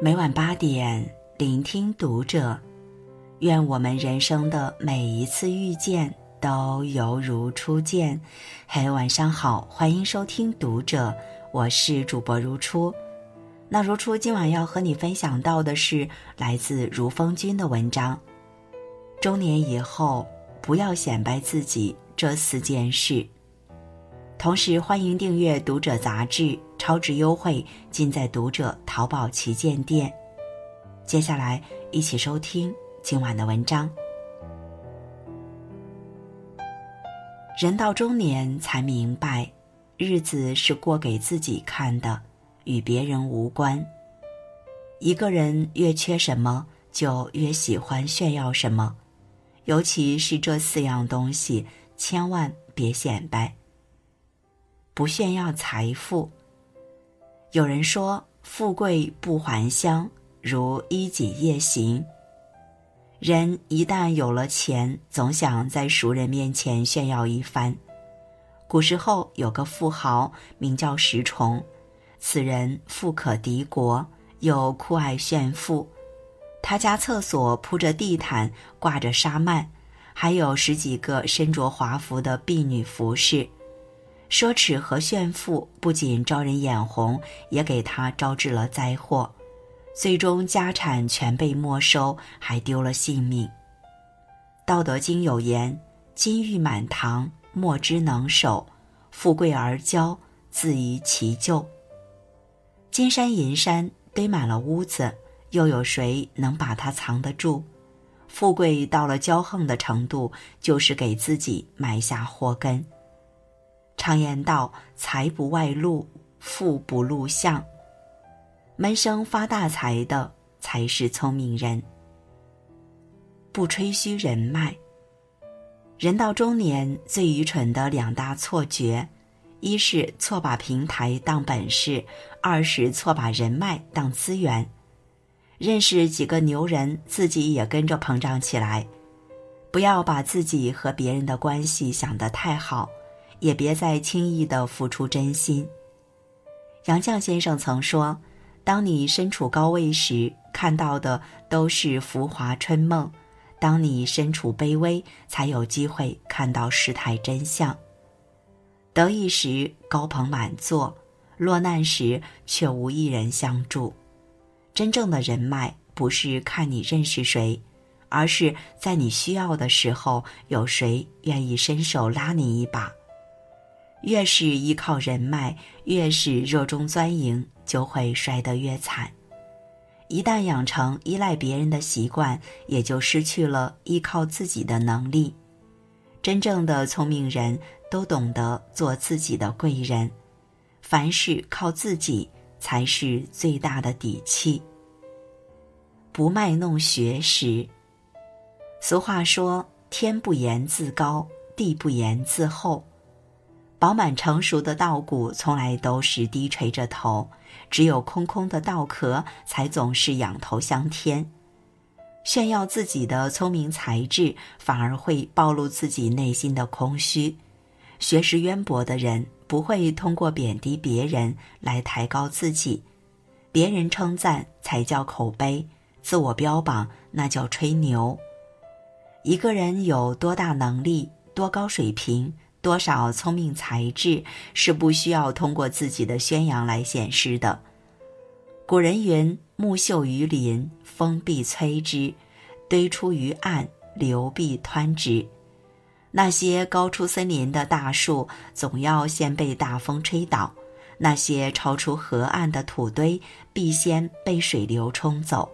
每晚八点，聆听读者。愿我们人生的每一次遇见都犹如初见。嘿，晚上好，欢迎收听读者，我是主播如初。那如初今晚要和你分享到的是来自如风君的文章。中年以后，不要显摆自己这四件事。同时，欢迎订阅《读者》杂志，超值优惠尽在《读者》淘宝旗舰店。接下来，一起收听今晚的文章。人到中年才明白，日子是过给自己看的，与别人无关。一个人越缺什么，就越喜欢炫耀什么，尤其是这四样东西，千万别显摆。不炫耀财富。有人说：“富贵不还乡，如衣锦夜行。”人一旦有了钱，总想在熟人面前炫耀一番。古时候有个富豪名叫石崇，此人富可敌国，又酷爱炫富。他家厕所铺着地毯，挂着纱幔，还有十几个身着华服的婢女服侍。奢侈和炫富不仅招人眼红，也给他招致了灾祸，最终家产全被没收，还丢了性命。《道德经》有言：“金玉满堂，莫之能守；富贵而骄，自遗其咎。”金山银山堆满了屋子，又有谁能把它藏得住？富贵到了骄横的程度，就是给自己埋下祸根。常言道：“财不外露，富不露相。”闷声发大财的才是聪明人。不吹嘘人脉。人到中年，最愚蠢的两大错觉：一是错把平台当本事，二是错把人脉当资源。认识几个牛人，自己也跟着膨胀起来。不要把自己和别人的关系想得太好。也别再轻易的付出真心。杨绛先生曾说：“当你身处高位时，看到的都是浮华春梦；当你身处卑微，才有机会看到事态真相。得意时高朋满座，落难时却无一人相助。真正的人脉，不是看你认识谁，而是在你需要的时候，有谁愿意伸手拉你一把。”越是依靠人脉，越是热衷钻营，就会摔得越惨。一旦养成依赖别人的习惯，也就失去了依靠自己的能力。真正的聪明人都懂得做自己的贵人，凡事靠自己才是最大的底气。不卖弄学识。俗话说：“天不言自高，地不言自厚。”饱满成熟的稻谷从来都是低垂着头，只有空空的稻壳才总是仰头向天。炫耀自己的聪明才智，反而会暴露自己内心的空虚。学识渊博的人不会通过贬低别人来抬高自己，别人称赞才叫口碑，自我标榜那叫吹牛。一个人有多大能力，多高水平。多少聪明才智是不需要通过自己的宣扬来显示的。古人云：“木秀于林，风必摧之；堆出于岸，流必湍之。”那些高出森林的大树，总要先被大风吹倒；那些超出河岸的土堆，必先被水流冲走。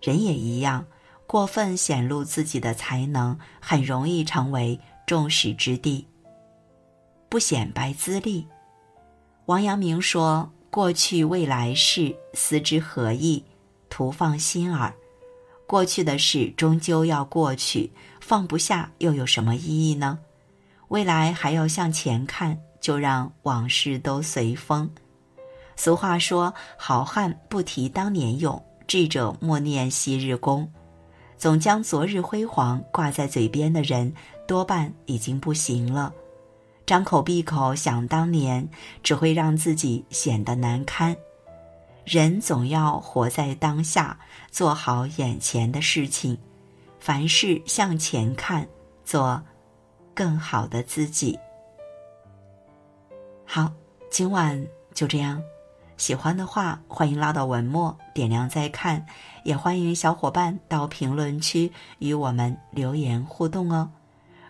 人也一样，过分显露自己的才能，很容易成为众矢之的。不显摆资历。王阳明说：“过去未来事，思之何益？徒放心耳。过去的事终究要过去，放不下又有什么意义呢？未来还要向前看，就让往事都随风。”俗话说：“好汉不提当年勇，智者莫念昔日功。”总将昨日辉煌挂在嘴边的人，多半已经不行了。张口闭口想当年，只会让自己显得难堪。人总要活在当下，做好眼前的事情，凡事向前看，做更好的自己。好，今晚就这样。喜欢的话，欢迎拉到文末点亮再看，也欢迎小伙伴到评论区与我们留言互动哦。